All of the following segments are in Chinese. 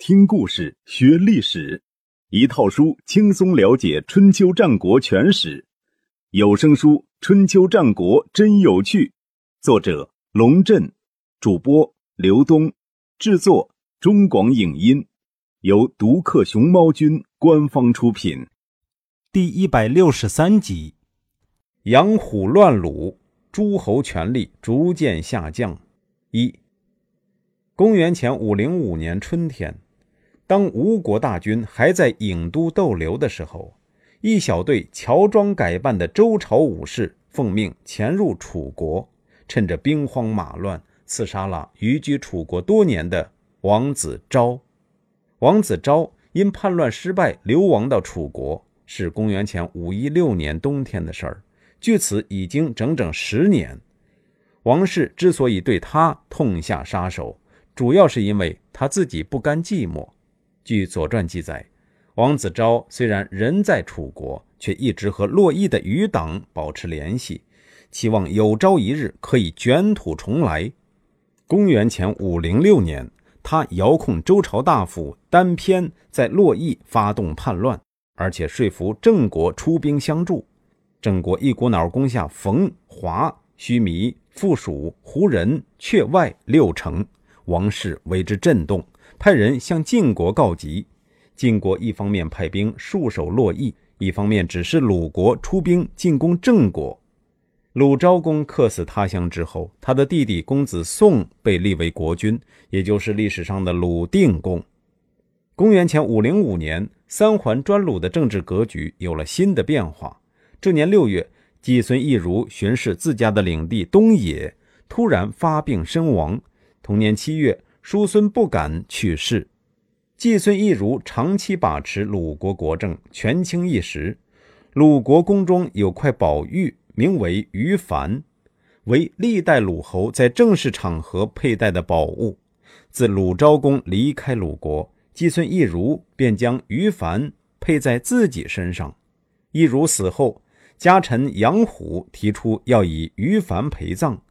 听故事学历史，一套书轻松了解春秋战国全史。有声书《春秋战国真有趣》，作者龙震，主播刘东，制作中广影音，由独克熊猫君官方出品。第一百六十三集：杨虎乱鲁，诸侯权力逐渐下降。一。公元前五零五年春天，当吴国大军还在郢都逗留的时候，一小队乔装改扮的周朝武士奉命潜入楚国，趁着兵荒马乱，刺杀了移居楚国多年的王子昭。王子昭因叛乱失败流亡到楚国，是公元前五一六年冬天的事儿，距此已经整整十年。王氏之所以对他痛下杀手，主要是因为他自己不甘寂寞。据《左传》记载，王子昭虽然人在楚国，却一直和洛邑的余党保持联系，期望有朝一日可以卷土重来。公元前五零六年，他遥控周朝大夫丹偏在洛邑发动叛乱，而且说服郑国出兵相助。郑国一股脑攻下冯、华、须弥、附属、胡人、阙外六城。王室为之震动，派人向晋国告急。晋国一方面派兵戍守洛邑，一方面指示鲁国出兵进攻郑国。鲁昭公客死他乡之后，他的弟弟公子宋被立为国君，也就是历史上的鲁定公。公元前五零五年，三桓专鲁的政治格局有了新的变化。这年六月，季孙意如巡视自家的领地东野，突然发病身亡。同年七月，叔孙不敢去世。季孙意如长期把持鲁国国政，权倾一时。鲁国宫中有块宝玉，名为于凡，为历代鲁侯在正式场合佩戴的宝物。自鲁昭公离开鲁国，季孙意如便将于凡佩在自己身上。意如死后，家臣杨虎提出要以于凡陪葬。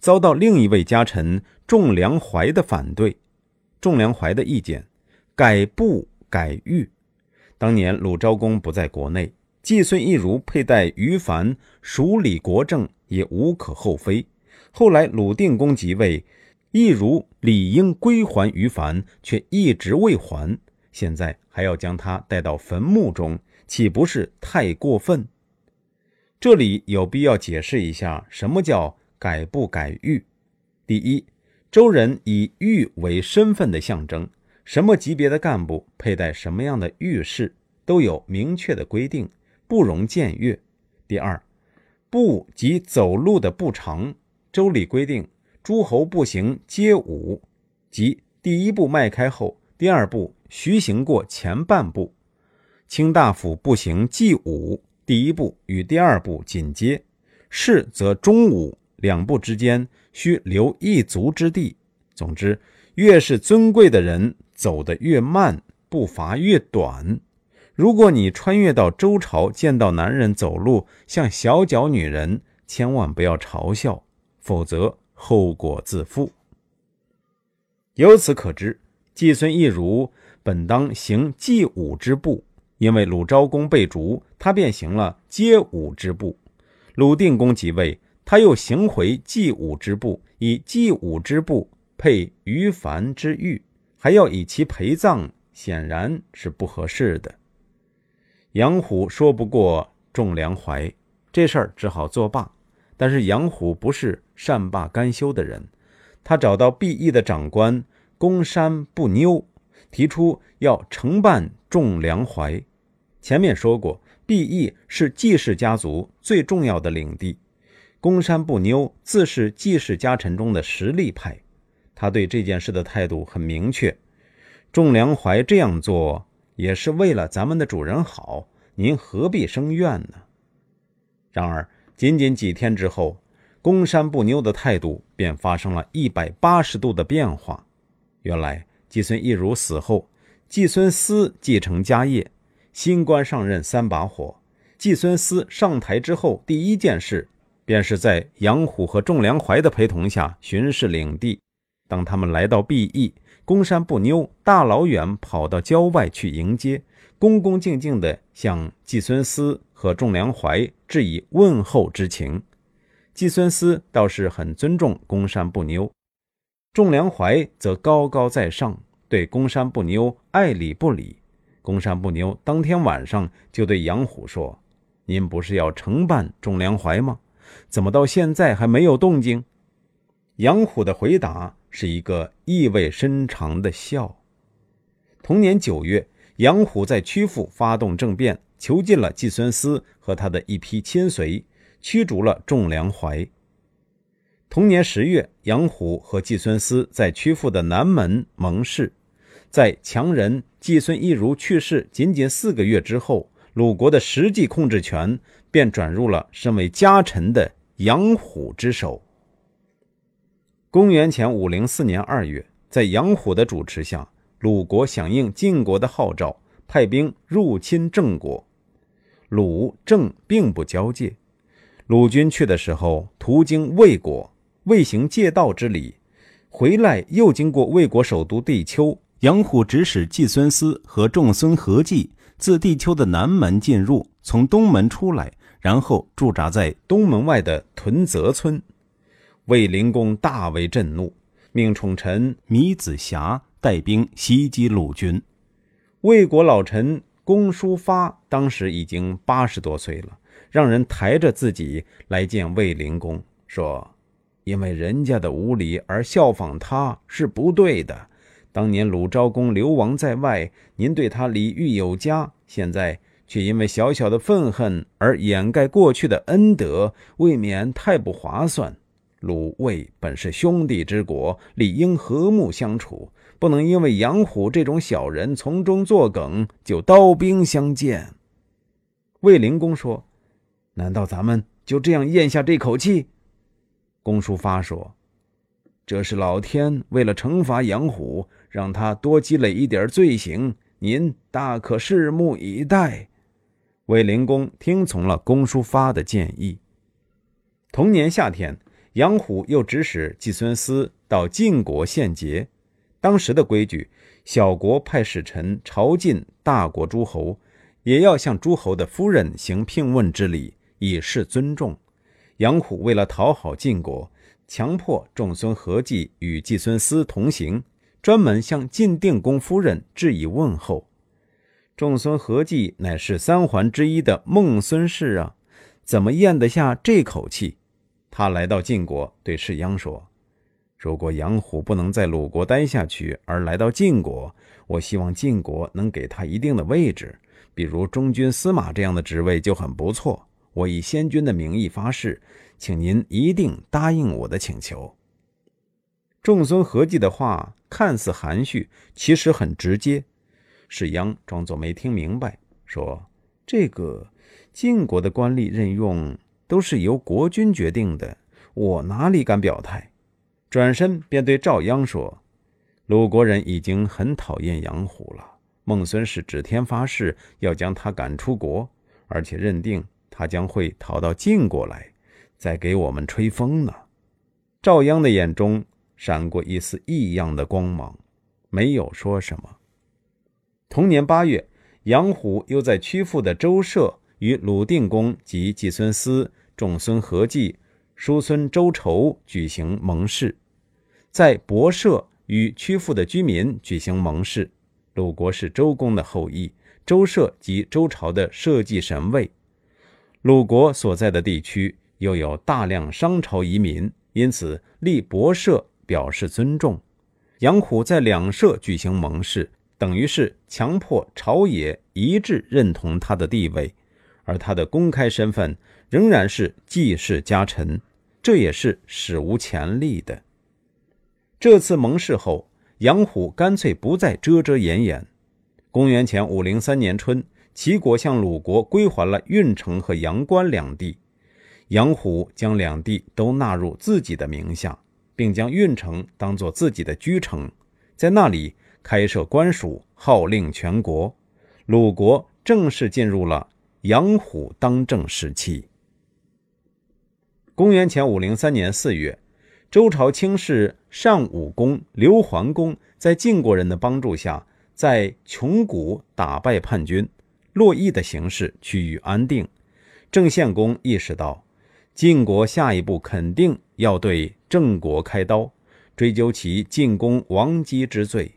遭到另一位家臣仲良怀的反对，仲良怀的意见改不改玉。当年鲁昭公不在国内，季孙意如佩戴于凡署理国政也无可厚非。后来鲁定公即位，意如理应归还于凡，却一直未还。现在还要将他带到坟墓中，岂不是太过分？这里有必要解释一下，什么叫？改不改玉？第一，周人以玉为身份的象征，什么级别的干部佩戴什么样的玉饰都有明确的规定，不容僭越。第二，步即走路的步长，周礼规定诸侯步行皆五，即第一步迈开后，第二步徐行过前半步；卿大夫步行计五，第一步与第二步紧接，士则中五。两步之间需留一足之地。总之，越是尊贵的人走得越慢，步伐越短。如果你穿越到周朝，见到男人走路像小脚女人，千万不要嘲笑，否则后果自负。由此可知，季孙意如本当行祭武之步，因为鲁昭公被逐，他便行了街舞之步。鲁定公即位。他又行回祭武之部，以祭武之部配于凡之玉，还要以其陪葬，显然是不合适的。杨虎说不过仲良怀，这事儿只好作罢。但是杨虎不是善罢甘休的人，他找到毕义的长官公山不妞，提出要承办仲良怀。前面说过，毕义是季氏家族最重要的领地。公山不妞自是季氏家臣中的实力派，他对这件事的态度很明确。仲良怀这样做也是为了咱们的主人好，您何必生怨呢？然而，仅仅几天之后，公山不妞的态度便发生了一百八十度的变化。原来，季孙意如死后，季孙思继承家业，新官上任三把火。季孙思上台之后，第一件事。便是在杨虎和仲良怀的陪同下巡视领地，当他们来到毕邑，公山不妞大老远跑到郊外去迎接，恭恭敬敬地向季孙思和仲良怀致以问候之情。季孙思倒是很尊重公山不妞，仲良怀则高高在上，对公山不妞爱理不理。公山不妞当天晚上就对杨虎说：“您不是要承办仲良怀吗？怎么到现在还没有动静？”杨虎的回答是一个意味深长的笑。同年九月，杨虎在曲阜发动政变，囚禁了季孙思和他的一批亲随，驱逐了仲良怀。同年十月，杨虎和季孙思在曲阜的南门盟誓，在强人季孙一如去世仅仅四个月之后，鲁国的实际控制权便转入了身为家臣的杨虎之手。公元前五零四年二月，在杨虎的主持下，鲁国响应晋国的号召，派兵入侵郑国。鲁郑并不交界，鲁军去的时候途经魏国，未行借道之礼，回来又经过魏国首都地丘。杨虎指使季孙思和仲孙合计自地丘的南门进入，从东门出来，然后驻扎在东门外的屯泽村。卫灵公大为震怒，命宠臣米子瑕带兵袭击鲁军。魏国老臣公叔发当时已经八十多岁了，让人抬着自己来见卫灵公，说：“因为人家的无礼而效仿他是不对的。当年鲁昭公流亡在外，您对他礼遇有加，现在却因为小小的愤恨而掩盖过去的恩德，未免太不划算。”鲁卫本是兄弟之国，理应和睦相处，不能因为杨虎这种小人从中作梗，就刀兵相见。卫灵公说：“难道咱们就这样咽下这口气？”公叔发说：“这是老天为了惩罚杨虎，让他多积累一点罪行，您大可拭目以待。”卫灵公听从了公叔发的建议。同年夏天。杨虎又指使季孙思到晋国献捷。当时的规矩，小国派使臣朝觐大国诸侯，也要向诸侯的夫人行聘问之礼，以示尊重。杨虎为了讨好晋国，强迫仲孙合计与季孙思同行，专门向晋定公夫人致以问候。仲孙合计乃是三桓之一的孟孙氏啊，怎么咽得下这口气？他来到晋国，对士鞅说：“如果杨虎不能在鲁国待下去，而来到晋国，我希望晋国能给他一定的位置，比如中军司马这样的职位就很不错。我以先君的名义发誓，请您一定答应我的请求。”仲孙合计的话看似含蓄，其实很直接。士鞅装作没听明白，说：“这个晋国的官吏任用。”都是由国君决定的，我哪里敢表态？转身便对赵鞅说：“鲁国人已经很讨厌杨虎了。孟孙氏指天发誓要将他赶出国，而且认定他将会逃到晋国来，在给我们吹风呢。”赵鞅的眼中闪过一丝异样的光芒，没有说什么。同年八月，杨虎又在曲阜的周社与鲁定公及季孙思。仲孙合计、叔孙周仇举行盟誓，在博社与曲阜的居民举行盟誓。鲁国是周公的后裔，周社及周朝的社稷神位。鲁国所在的地区又有大量商朝移民，因此立博社表示尊重。杨虎在两社举行盟誓，等于是强迫朝野一致认同他的地位，而他的公开身份。仍然是季氏家臣，这也是史无前例的。这次盟誓后，杨虎干脆不再遮遮掩掩。公元前五零三年春，齐国向鲁国归还了运城和阳关两地，杨虎将两地都纳入自己的名下，并将运城当作自己的居城，在那里开设官署，号令全国。鲁国正式进入了杨虎当政时期。公元前五零三年四月，周朝卿士单武公、刘桓公在晋国人的帮助下，在穷谷打败叛军，洛邑的形势趋于安定。郑献公意识到，晋国下一步肯定要对郑国开刀，追究其进攻王姬之罪。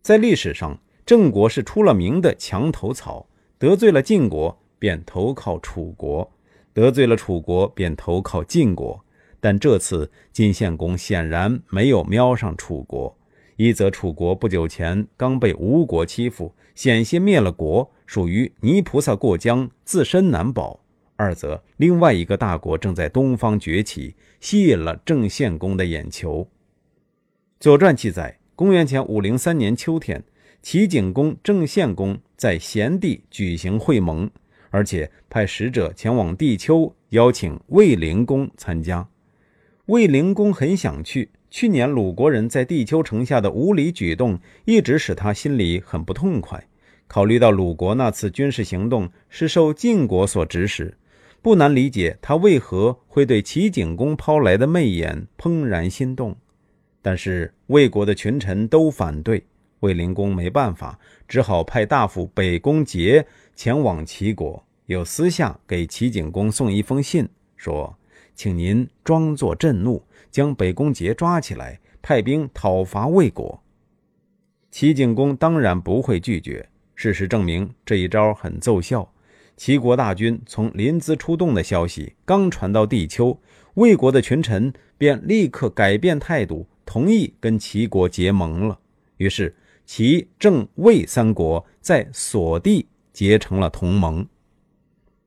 在历史上，郑国是出了名的墙头草，得罪了晋国便投靠楚国，得罪了楚国便投靠晋国。但这次晋献公显然没有瞄上楚国，一则楚国不久前刚被吴国欺负，险些灭了国，属于泥菩萨过江，自身难保；二则另外一个大国正在东方崛起，吸引了郑献公的眼球。《左传》记载，公元前五零三年秋天，齐景公郑献公在咸地举行会盟，而且派使者前往地丘，邀请卫灵公参加。卫灵公很想去。去年鲁国人在地丘城下的无礼举动，一直使他心里很不痛快。考虑到鲁国那次军事行动是受晋国所指使，不难理解他为何会对齐景公抛来的媚眼怦然心动。但是魏国的群臣都反对，卫灵公没办法，只好派大夫北宫杰前往齐国，又私下给齐景公送一封信，说。请您装作震怒，将北宫杰抓起来，派兵讨伐魏国。齐景公当然不会拒绝。事实证明，这一招很奏效。齐国大军从临淄出动的消息刚传到地丘，魏国的群臣便立刻改变态度，同意跟齐国结盟了。于是，齐、郑、魏三国在所地结成了同盟。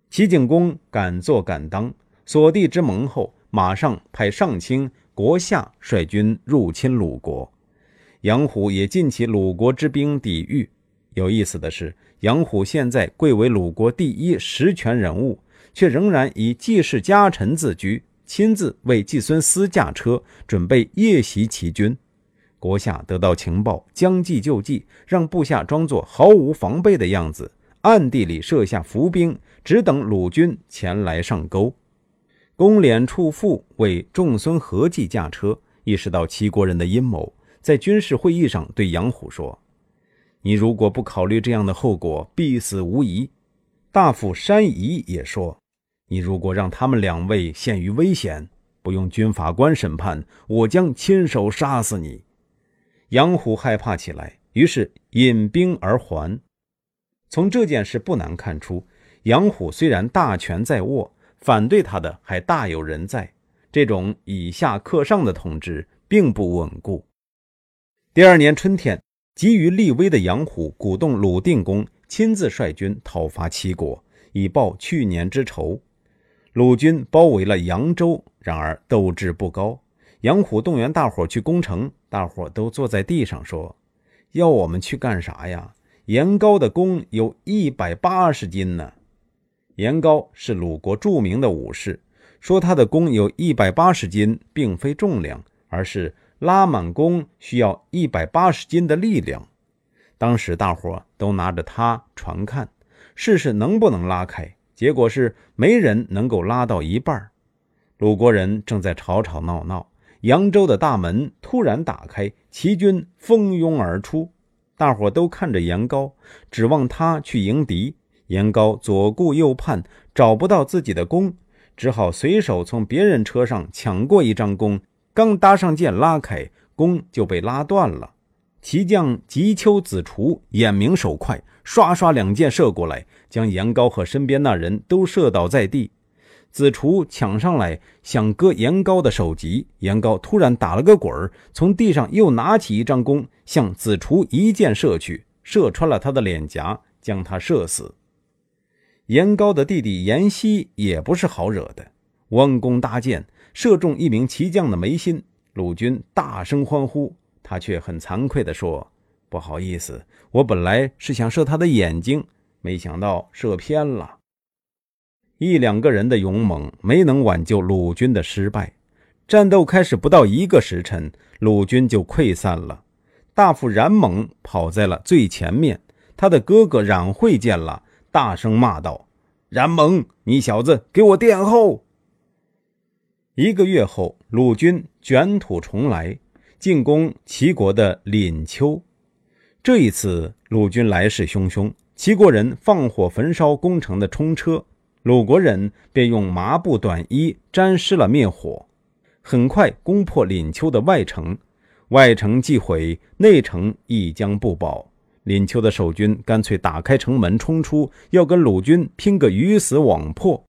齐景公敢做敢当。所地之盟后，马上派上卿国夏率军入侵鲁国，杨虎也尽起鲁国之兵抵御。有意思的是，杨虎现在贵为鲁国第一实权人物，却仍然以季氏家臣自居，亲自为季孙思驾车，准备夜袭齐军。国夏得到情报，将计就计，让部下装作毫无防备的样子，暗地里设下伏兵，只等鲁军前来上钩。公敛处父为仲孙何忌驾车，意识到齐国人的阴谋，在军事会议上对杨虎说：“你如果不考虑这样的后果，必死无疑。”大夫山夷也说：“你如果让他们两位陷于危险，不用军法官审判，我将亲手杀死你。”杨虎害怕起来，于是引兵而还。从这件事不难看出，杨虎虽然大权在握。反对他的还大有人在，这种以下克上的统治并不稳固。第二年春天，急于立威的杨虎鼓动鲁定公亲自率军讨伐齐国，以报去年之仇。鲁军包围了扬州，然而斗志不高。杨虎动员大伙去攻城，大伙都坐在地上说：“要我们去干啥呀？严高的弓有一百八十斤呢。”严高是鲁国著名的武士，说他的弓有一百八十斤，并非重量，而是拉满弓需要一百八十斤的力量。当时大伙都拿着它传看，试试能不能拉开。结果是没人能够拉到一半。鲁国人正在吵吵闹闹，扬州的大门突然打开，齐军蜂拥而出，大伙都看着严高，指望他去迎敌。严高左顾右盼，找不到自己的弓，只好随手从别人车上抢过一张弓，刚搭上箭拉开，弓就被拉断了。骑将吉丘子除眼明手快，刷刷两箭射过来，将严高和身边那人都射倒在地。子除抢上来想割严高的首级，严高突然打了个滚儿，从地上又拿起一张弓，向子除一箭射去，射穿了他的脸颊，将他射死。严高的弟弟严熙也不是好惹的，弯弓搭箭，射中一名骑将的眉心。鲁军大声欢呼，他却很惭愧地说：“不好意思，我本来是想射他的眼睛，没想到射偏了。”一两个人的勇猛没能挽救鲁军的失败。战斗开始不到一个时辰，鲁军就溃散了。大夫冉猛跑在了最前面，他的哥哥冉会见了。大声骂道：“冉猛，你小子给我殿后！”一个月后，鲁军卷土重来，进攻齐国的廪丘。这一次，鲁军来势汹汹，齐国人放火焚烧攻城的冲车，鲁国人便用麻布短衣沾湿了灭火。很快攻破廪丘的外城，外城既毁，内城亦将不保。廪丘的守军干脆打开城门冲出，要跟鲁军拼个鱼死网破。